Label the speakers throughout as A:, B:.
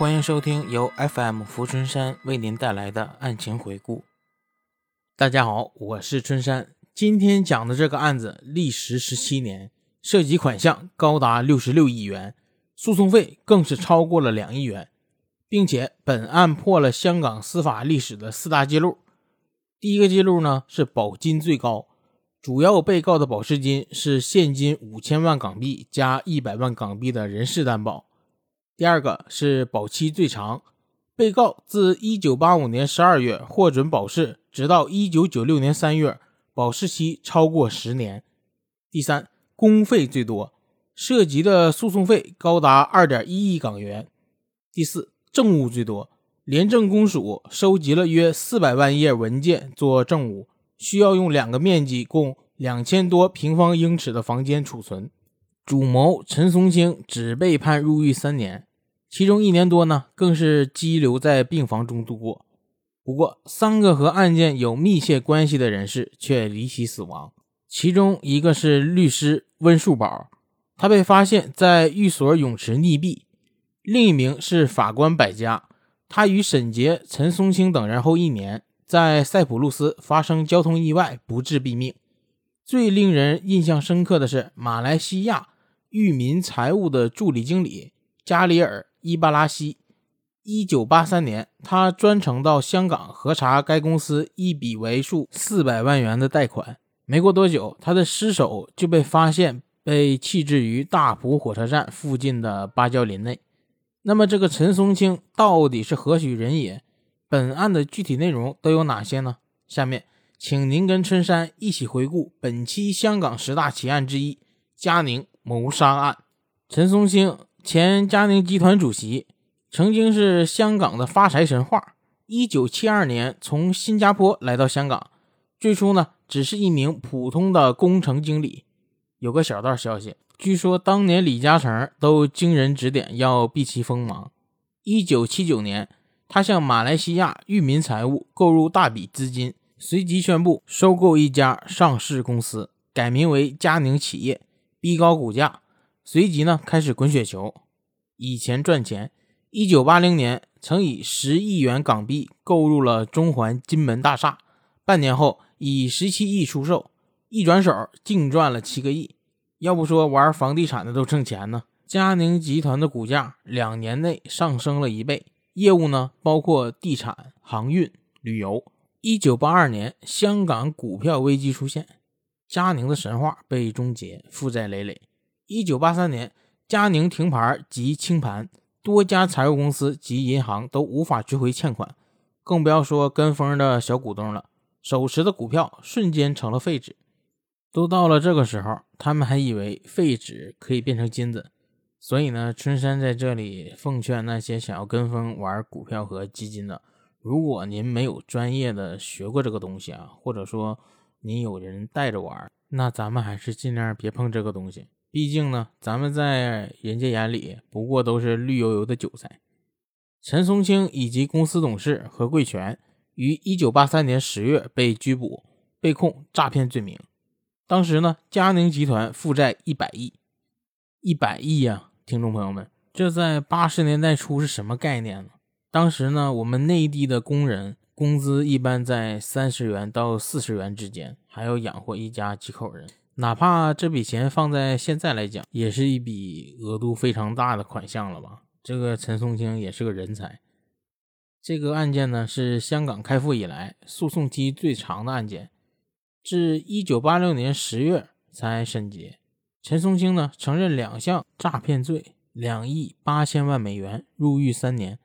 A: 欢迎收听由 FM 福春山为您带来的案情回顾。大家好，我是春山。今天讲的这个案子历时十七年，涉及款项高达六十六亿元，诉讼费更是超过了两亿元，并且本案破了香港司法历史的四大记录。第一个记录呢是保金最高，主要被告的保释金是现金五千万港币加一百万港币的人事担保。第二个是保期最长，被告自一九八五年十二月获准保释，直到一九九六年三月，保释期超过十年。第三，公费最多，涉及的诉讼费高达二点一亿港元。第四，证物最多，廉政公署收集了约四百万页文件做证物，需要用两个面积共两千多平方英尺的房间储存。主谋陈松青只被判入狱三年。其中一年多呢，更是羁留在病房中度过。不过，三个和案件有密切关系的人士却离奇死亡。其中一个是律师温树宝，他被发现在寓所泳池溺毙；另一名是法官百家，他与沈杰、陈松青等人后一年在塞浦路斯发生交通意外，不治毙命。最令人印象深刻的是马来西亚裕民财务的助理经理加里尔。伊巴拉西，一九八三年，他专程到香港核查该公司一笔为数四百万元的贷款。没过多久，他的尸首就被发现，被弃置于大埔火车站附近的芭蕉林内。那么，这个陈松青到底是何许人也？本案的具体内容都有哪些呢？下面，请您跟春山一起回顾本期香港十大奇案之一——嘉宁谋杀案。陈松青。前嘉宁集团主席，曾经是香港的发财神话。一九七二年从新加坡来到香港，最初呢只是一名普通的工程经理。有个小道消息，据说当年李嘉诚都经人指点要避其锋芒。一九七九年，他向马来西亚裕民财务购入大笔资金，随即宣布收购一家上市公司，改名为嘉宁企业，逼高股价。随即呢，开始滚雪球，以钱赚钱。一九八零年，曾以十亿元港币购入了中环金门大厦，半年后以十七亿出售，一转手净赚了七个亿。要不说玩房地产的都挣钱呢？嘉宁集团的股价两年内上升了一倍，业务呢包括地产、航运、旅游。一九八二年，香港股票危机出现，嘉宁的神话被终结，负债累累。一九八三年，嘉宁停牌及清盘，多家财务公司及银行都无法追回欠款，更不要说跟风的小股东了。手持的股票瞬间成了废纸。都到了这个时候，他们还以为废纸可以变成金子。所以呢，春山在这里奉劝那些想要跟风玩股票和基金的，如果您没有专业的学过这个东西啊，或者说您有人带着玩，那咱们还是尽量别碰这个东西。毕竟呢，咱们在人家眼里不过都是绿油油的韭菜。陈松青以及公司董事何贵全于一九八三年十月被拘捕，被控诈骗罪名。当时呢，嘉宁集团负债一百亿，一百亿呀！听众朋友们，这在八十年代初是什么概念呢？当时呢，我们内地的工人工资一般在三十元到四十元之间，还要养活一家几口人。哪怕这笔钱放在现在来讲，也是一笔额度非常大的款项了吧？这个陈松青也是个人才。这个案件呢，是香港开埠以来诉讼期最长的案件，至一九八六年十月才审结。陈松青呢，承认两项诈骗罪，两亿八千万美元，入狱三年。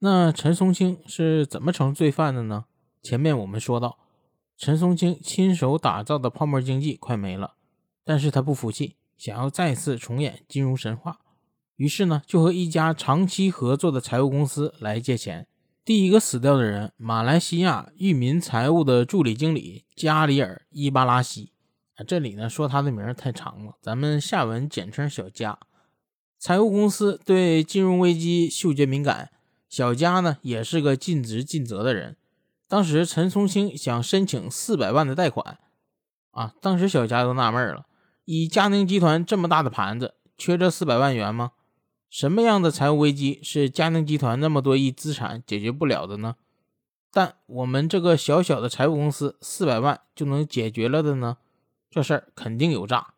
A: 那陈松青是怎么成罪犯的呢？前面我们说到，陈松青亲手打造的泡沫经济快没了。但是他不服气，想要再次重演金融神话，于是呢，就和一家长期合作的财务公司来借钱。第一个死掉的人，马来西亚裕民财务的助理经理加里尔·伊巴拉西。啊，这里呢说他的名太长了，咱们下文简称小加。财务公司对金融危机嗅觉敏感，小加呢也是个尽职尽责的人。当时陈松青想申请四百万的贷款，啊，当时小加都纳闷了。以嘉宁集团这么大的盘子，缺这四百万元吗？什么样的财务危机是嘉宁集团那么多亿资产解决不了的呢？但我们这个小小的财务公司四百万就能解决了的呢？这事儿肯定有诈。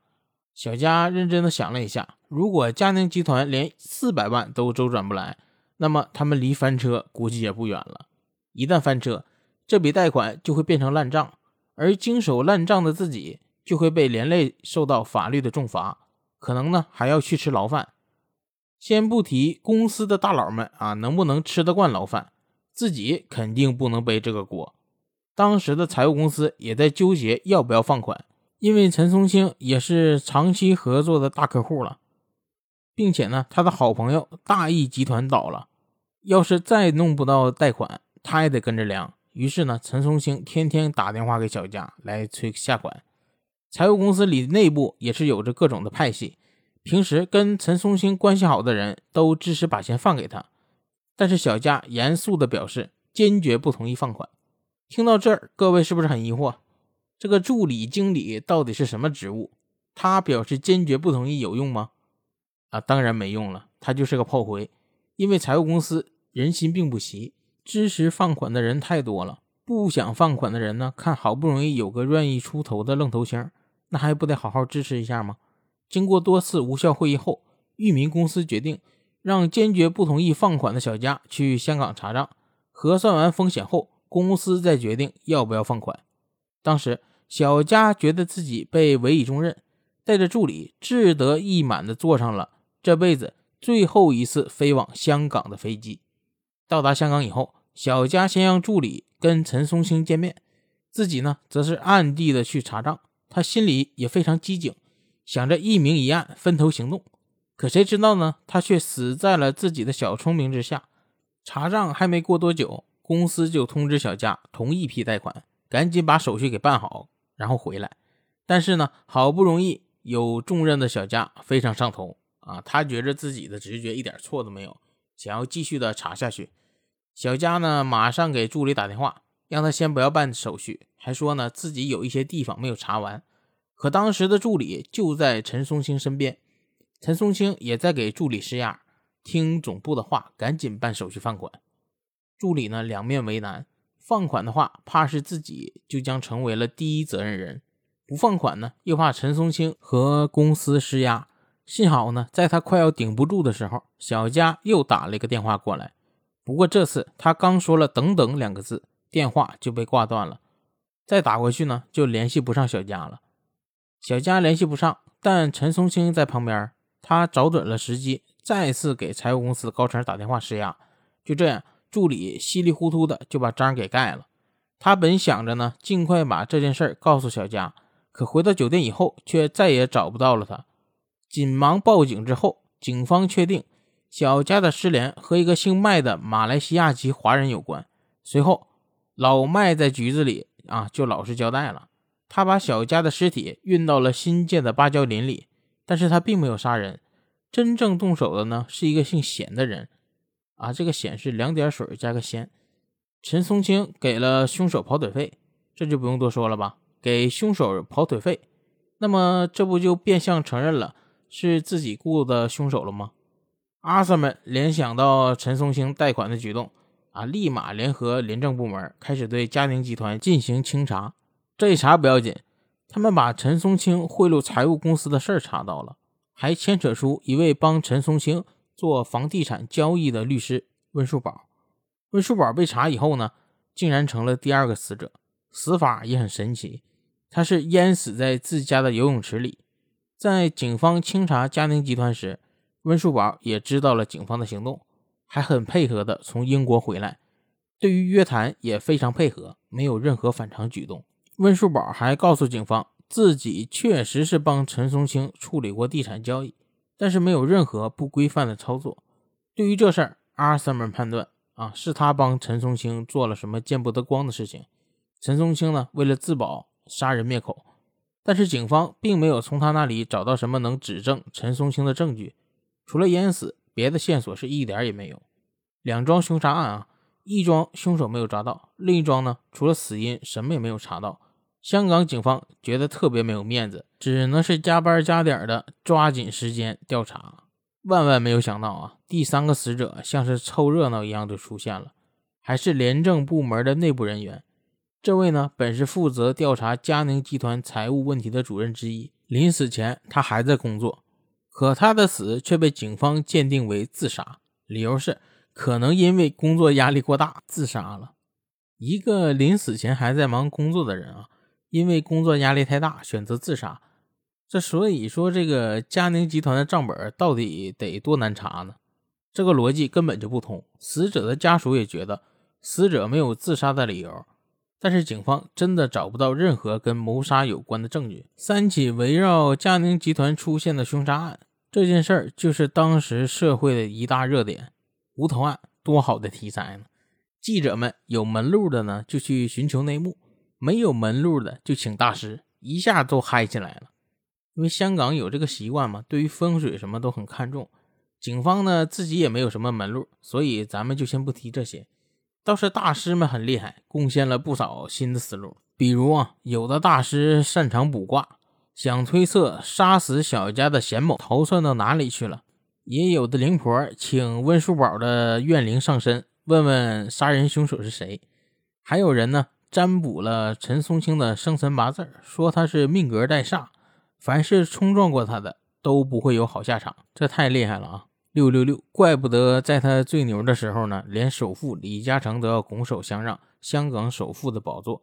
A: 小佳认真的想了一下，如果嘉宁集团连四百万都周转不来，那么他们离翻车估计也不远了。一旦翻车，这笔贷款就会变成烂账，而经手烂账的自己就会被连累受到法律的重罚，可能呢还要去吃牢饭。先不提公司的大佬们啊能不能吃得惯牢饭。自己肯定不能背这个锅。当时的财务公司也在纠结要不要放款，因为陈松青也是长期合作的大客户了，并且呢，他的好朋友大益集团倒了，要是再弄不到贷款，他也得跟着凉。于是呢，陈松青天天打电话给小佳来催下款。财务公司里内部也是有着各种的派系，平时跟陈松青关系好的人都支持把钱放给他。但是小佳严肃地表示，坚决不同意放款。听到这儿，各位是不是很疑惑？这个助理经理到底是什么职务？他表示坚决不同意有用吗？啊，当然没用了，他就是个炮灰。因为财务公司人心并不齐，支持放款的人太多了，不想放款的人呢，看好不容易有个愿意出头的愣头青，那还不得好好支持一下吗？经过多次无效会议后，域名公司决定。让坚决不同意放款的小佳去香港查账，核算完风险后，公司再决定要不要放款。当时，小佳觉得自己被委以重任，带着助理志得意满地坐上了这辈子最后一次飞往香港的飞机。到达香港以后，小佳先让助理跟陈松青见面，自己呢，则是暗地的去查账。他心里也非常机警，想着一明一暗，分头行动。可谁知道呢？他却死在了自己的小聪明之下。查账还没过多久，公司就通知小佳同意批贷款，赶紧把手续给办好，然后回来。但是呢，好不容易有重任的小佳非常上头啊，他觉着自己的直觉一点错都没有，想要继续的查下去。小佳呢，马上给助理打电话，让他先不要办手续，还说呢自己有一些地方没有查完。可当时的助理就在陈松青身边。陈松青也在给助理施压，听总部的话，赶紧办手续放款。助理呢，两面为难，放款的话，怕是自己就将成为了第一责任人；不放款呢，又怕陈松青和公司施压。幸好呢，在他快要顶不住的时候，小佳又打了一个电话过来。不过这次他刚说了“等等”两个字，电话就被挂断了。再打过去呢，就联系不上小佳了。小佳联系不上，但陈松青在旁边。他找准了时机，再次给财务公司高层打电话施压。就这样，助理稀里糊涂的就把章给盖了。他本想着呢，尽快把这件事告诉小佳，可回到酒店以后，却再也找不到了他。紧忙报警之后，警方确定小佳的失联和一个姓麦的马来西亚籍华人有关。随后，老麦在局子里啊，就老实交代了，他把小佳的尸体运到了新建的芭蕉林里。但是他并没有杀人，真正动手的呢是一个姓显的人，啊，这个显是两点水加个先。陈松青给了凶手跑腿费，这就不用多说了吧？给凶手跑腿费，那么这不就变相承认了是自己雇的凶手了吗？阿 Sir 们联想到陈松青贷款的举动，啊，立马联合廉政部门开始对嘉宁集团进行清查。这一查不要紧。他们把陈松青贿赂财务公司的事儿查到了，还牵扯出一位帮陈松青做房地产交易的律师温树宝。温树宝被查以后呢，竟然成了第二个死者，死法也很神奇，他是淹死在自家的游泳池里。在警方清查嘉宁集团时，温树宝也知道了警方的行动，还很配合的从英国回来，对于约谈也非常配合，没有任何反常举动。温树宝还告诉警方，自己确实是帮陈松青处理过地产交易，但是没有任何不规范的操作。对于这事儿，阿三们判断啊，是他帮陈松青做了什么见不得光的事情。陈松青呢，为了自保，杀人灭口，但是警方并没有从他那里找到什么能指证陈松青的证据，除了淹死，别的线索是一点也没有。两桩凶杀案啊，一桩凶手没有抓到，另一桩呢，除了死因，什么也没有查到。香港警方觉得特别没有面子，只能是加班加点的抓紧时间调查。万万没有想到啊，第三个死者像是凑热闹一样就出现了，还是廉政部门的内部人员。这位呢，本是负责调查嘉宁集团财务问题的主任之一。临死前，他还在工作，可他的死却被警方鉴定为自杀，理由是可能因为工作压力过大自杀了。一个临死前还在忙工作的人啊，因为工作压力太大选择自杀，这所以说这个嘉宁集团的账本到底得多难查呢？这个逻辑根本就不通。死者的家属也觉得死者没有自杀的理由。但是警方真的找不到任何跟谋杀有关的证据。三起围绕嘉宁集团出现的凶杀案，这件事儿就是当时社会的一大热点。无头案多好的题材呢！记者们有门路的呢，就去寻求内幕；没有门路的，就请大师，一下都嗨起来了。因为香港有这个习惯嘛，对于风水什么都很看重。警方呢自己也没有什么门路，所以咱们就先不提这些。倒是大师们很厉害，贡献了不少新的思路。比如啊，有的大师擅长卜卦，想推测杀死小家的贤某逃窜到哪里去了；也有的灵婆请温叔宝的怨灵上身，问问杀人凶手是谁。还有人呢，占卜了陈松青的生辰八字，说他是命格带煞，凡是冲撞过他的都不会有好下场。这太厉害了啊！六六六，怪不得在他最牛的时候呢，连首富李嘉诚都要拱手相让香港首富的宝座。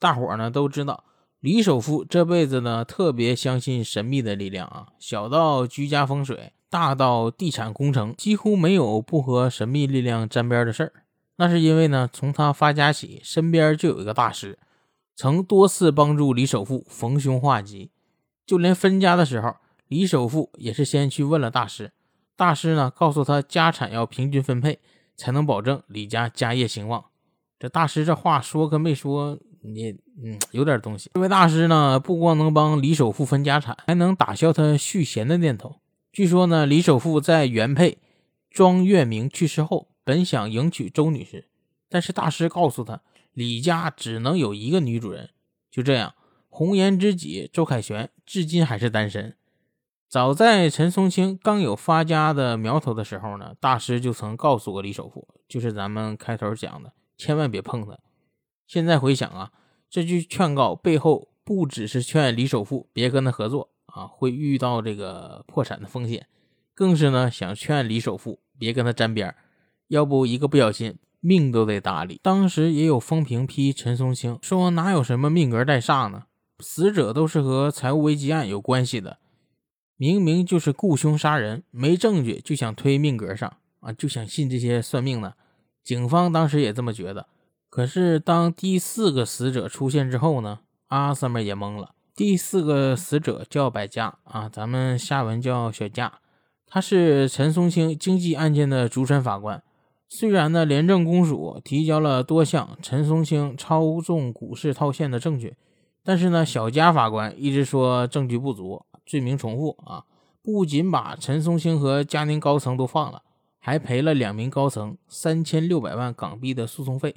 A: 大伙儿呢都知道，李首富这辈子呢特别相信神秘的力量啊，小到居家风水，大到地产工程，几乎没有不和神秘力量沾边的事儿。那是因为呢，从他发家起，身边就有一个大师，曾多次帮助李首富逢凶化吉。就连分家的时候，李首富也是先去问了大师。大师呢，告诉他家产要平均分配，才能保证李家家业兴旺。这大师这话说跟没说，你嗯有点东西。这位大师呢，不光能帮李首富分家产，还能打消他续弦的念头。据说呢，李首富在原配庄月明去世后，本想迎娶周女士，但是大师告诉他，李家只能有一个女主人。就这样，红颜知己周凯旋至今还是单身。早在陈松青刚有发家的苗头的时候呢，大师就曾告诉过李首富，就是咱们开头讲的，千万别碰他。现在回想啊，这句劝告背后不只是劝李首富别跟他合作啊，会遇到这个破产的风险，更是呢想劝李首富别跟他沾边，要不一个不小心命都得搭理。当时也有风评批陈松青说，哪有什么命格带煞呢？死者都是和财务危机案有关系的。明明就是雇凶杀人，没证据就想推命格上啊，就想信这些算命的。警方当时也这么觉得。可是当第四个死者出现之后呢，阿 Sir 们也懵了。第四个死者叫百家啊，咱们下文叫小佳，他是陈松青经济案件的主审法官。虽然呢，廉政公署提交了多项陈松青操纵股市套现的证据，但是呢，小佳法官一直说证据不足。罪名重复啊！不仅把陈松青和嘉宁高层都放了，还赔了两名高层三千六百万港币的诉讼费。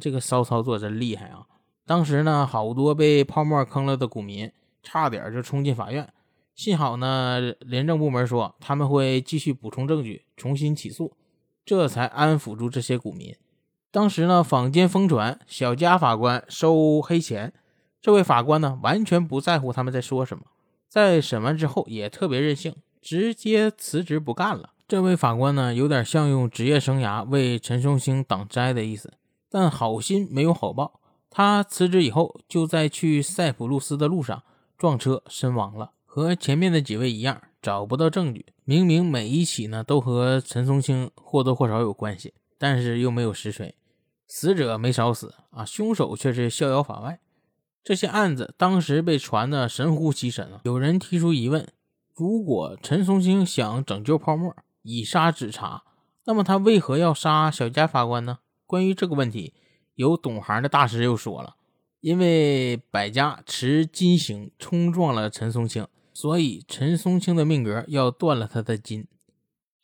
A: 这个骚操作真厉害啊！当时呢，好多被泡沫坑了的股民差点就冲进法院，幸好呢，廉政部门说他们会继续补充证据，重新起诉，这才安抚住这些股民。当时呢，坊间疯传小佳法官收黑钱，这位法官呢，完全不在乎他们在说什么。在审完之后也特别任性，直接辞职不干了。这位法官呢，有点像用职业生涯为陈松兴挡灾的意思，但好心没有好报。他辞职以后，就在去塞浦路斯的路上撞车身亡了，和前面的几位一样，找不到证据。明明每一起呢都和陈松青或多或少有关系，但是又没有实锤，死者没少死啊，凶手却是逍遥法外。这些案子当时被传的神乎其神啊！有人提出疑问：如果陈松青想拯救泡沫，以杀止查，那么他为何要杀小佳法官呢？关于这个问题，有懂行的大师又说了：因为百家持金刑冲撞了陈松青，所以陈松青的命格要断了他的金。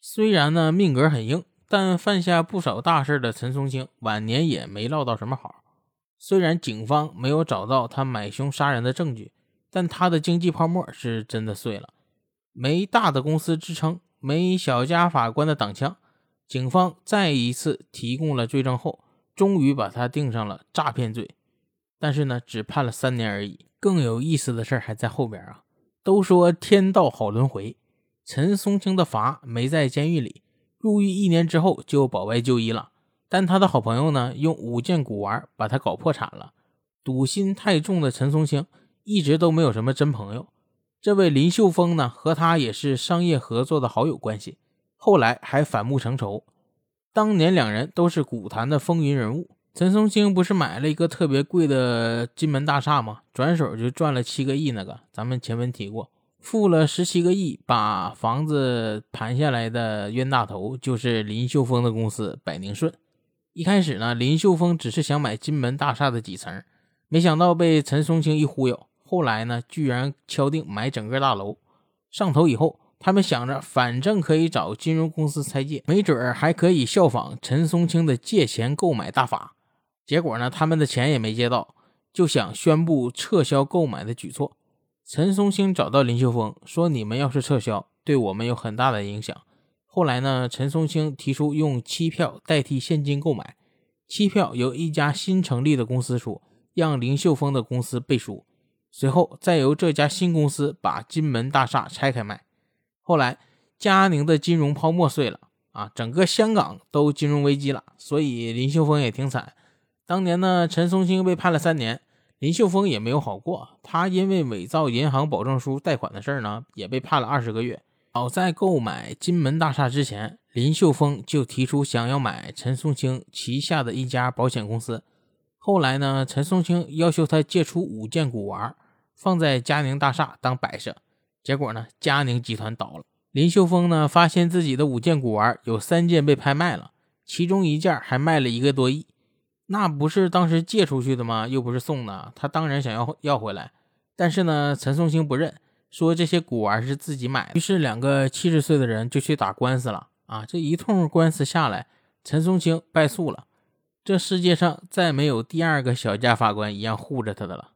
A: 虽然呢命格很硬，但犯下不少大事的陈松青晚年也没落到什么好。虽然警方没有找到他买凶杀人的证据，但他的经济泡沫是真的碎了。没大的公司支撑，没小家法官的挡枪，警方再一次提供了罪证后，终于把他定上了诈骗罪。但是呢，只判了三年而已。更有意思的事还在后边啊！都说天道好轮回，陈松青的罚没在监狱里，入狱一年之后就保外就医了。但他的好朋友呢，用五件古玩把他搞破产了。赌心太重的陈松青一直都没有什么真朋友。这位林秀峰呢，和他也是商业合作的好友关系，后来还反目成仇。当年两人都是古坛的风云人物。陈松青不是买了一个特别贵的金门大厦吗？转手就赚了七个亿。那个咱们前文提过，付了十七个亿把房子盘下来的冤大头就是林秀峰的公司百宁顺。一开始呢，林秀峰只是想买金门大厦的几层，没想到被陈松青一忽悠。后来呢，居然敲定买整个大楼。上头以后，他们想着，反正可以找金融公司拆借，没准儿还可以效仿陈松青的借钱购买大法。结果呢，他们的钱也没借到，就想宣布撤销购买的举措。陈松青找到林秀峰说：“你们要是撤销，对我们有很大的影响。”后来呢，陈松青提出用期票代替现金购买，期票由一家新成立的公司出，让林秀峰的公司背书。随后，再由这家新公司把金门大厦拆开卖。后来，嘉宁的金融泡沫碎了啊，整个香港都金融危机了，所以林秀峰也挺惨。当年呢，陈松青被判了三年，林秀峰也没有好过。他因为伪造银行保证书贷款的事儿呢，也被判了二十个月。早在购买金门大厦之前，林秀峰就提出想要买陈松青旗下的一家保险公司。后来呢，陈松青要求他借出五件古玩，放在嘉宁大厦当摆设。结果呢，嘉宁集团倒了。林秀峰呢，发现自己的五件古玩有三件被拍卖了，其中一件还卖了一个多亿。那不是当时借出去的吗？又不是送的，他当然想要要回来。但是呢，陈松青不认，说这些古玩是自己买的。于是两个七十岁的人就去打官司了。啊，这一通官司下来，陈松青败诉了。这世界上再没有第二个小家法官一样护着他的了。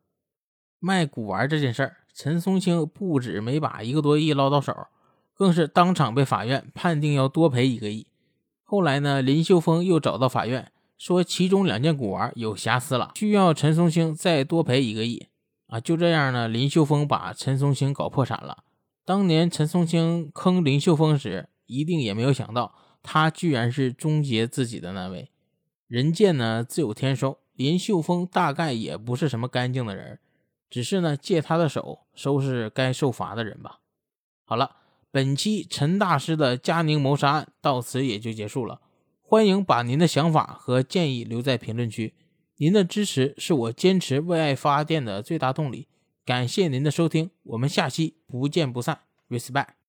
A: 卖古玩这件事儿，陈松青不止没把一个多亿捞到手，更是当场被法院判定要多赔一个亿。后来呢，林秀峰又找到法院，说其中两件古玩有瑕疵了，需要陈松青再多赔一个亿。啊，就这样呢，林秀峰把陈松青搞破产了。当年陈松青坑林秀峰时，一定也没有想到，他居然是终结自己的那位。人贱呢自有天收，林秀峰大概也不是什么干净的人，只是呢借他的手收拾该受罚的人吧。好了，本期陈大师的嘉宁谋杀案到此也就结束了。欢迎把您的想法和建议留在评论区，您的支持是我坚持为爱发电的最大动力。感谢您的收听，我们下期不见不散。Respect。